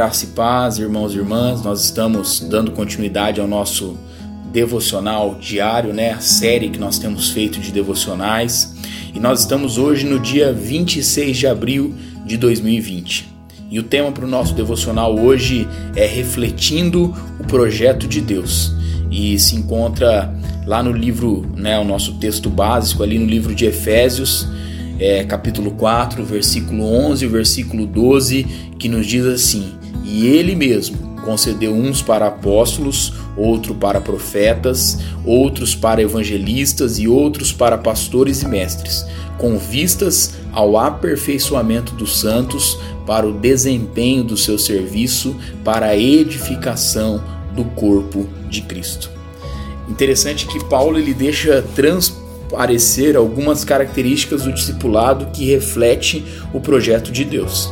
Graça e paz, irmãos e irmãs, nós estamos dando continuidade ao nosso devocional diário, né? A série que nós temos feito de devocionais. E nós estamos hoje no dia 26 de abril de 2020. E o tema para o nosso devocional hoje é Refletindo o Projeto de Deus. E se encontra lá no livro, né, o nosso texto básico, ali no livro de Efésios, é, capítulo 4, versículo 11 e versículo 12, que nos diz assim: E ele mesmo concedeu uns para apóstolos, outro para profetas, outros para evangelistas e outros para pastores e mestres, com vistas ao aperfeiçoamento dos santos, para o desempenho do seu serviço, para a edificação do corpo de Cristo. Interessante que Paulo ele deixa transparecer algumas características do discipulado que reflete o projeto de Deus.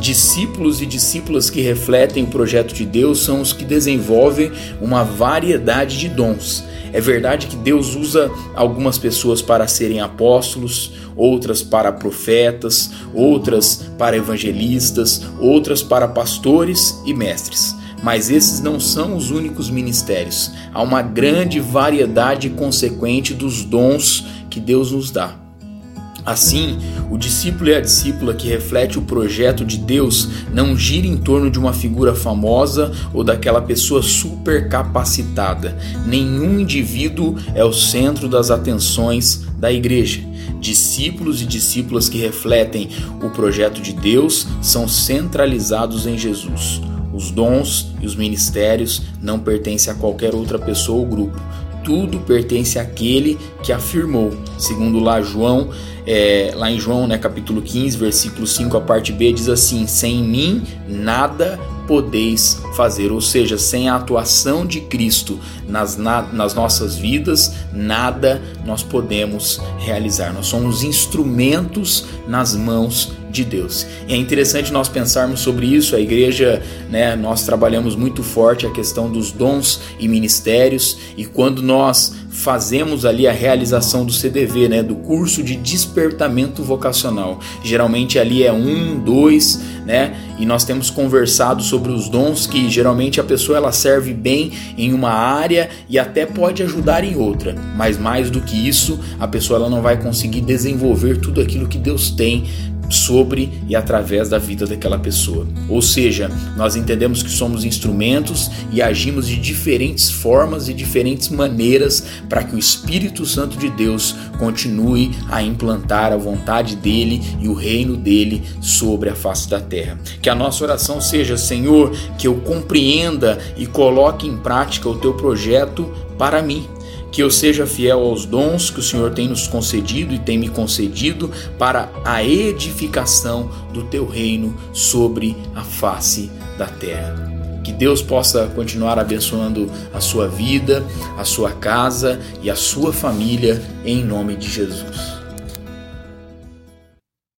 Discípulos e discípulas que refletem o projeto de Deus são os que desenvolvem uma variedade de dons. É verdade que Deus usa algumas pessoas para serem apóstolos, outras para profetas, outras para evangelistas, outras para pastores e mestres. Mas esses não são os únicos ministérios. Há uma grande variedade consequente dos dons que Deus nos dá. Assim, o discípulo e a discípula que reflete o projeto de Deus não gira em torno de uma figura famosa ou daquela pessoa super capacitada. Nenhum indivíduo é o centro das atenções da igreja. Discípulos e discípulas que refletem o projeto de Deus são centralizados em Jesus. Os dons e os ministérios não pertencem a qualquer outra pessoa ou grupo. Tudo pertence àquele que afirmou, segundo lá João, é, lá em João, né, capítulo 15, versículo 5, a parte B diz assim: Sem mim nada podeis fazer, ou seja, sem a atuação de Cristo nas, na, nas nossas vidas, nada nós podemos realizar. Nós somos instrumentos nas mãos de Deus. E é interessante nós pensarmos sobre isso. A igreja, né, nós trabalhamos muito forte a questão dos dons e ministérios, e quando nós fazemos ali a realização do CDV, né, do curso de despertamento vocacional. Geralmente ali é um, dois, né, e nós temos conversado sobre os dons que geralmente a pessoa ela serve bem em uma área e até pode ajudar em outra, mas mais do que isso, a pessoa ela não vai conseguir desenvolver tudo aquilo que Deus tem sobre e através da vida daquela pessoa. Ou seja, nós entendemos que somos instrumentos e agimos de diferentes formas e diferentes maneiras para que o Espírito Santo de Deus continue a implantar a vontade dele e o reino dele sobre a face da terra. Que a nossa oração seja, Senhor, que eu compreenda e coloque em prática o teu projeto para mim que eu seja fiel aos dons que o Senhor tem nos concedido e tem me concedido para a edificação do teu reino sobre a face da terra. Que Deus possa continuar abençoando a sua vida, a sua casa e a sua família, em nome de Jesus.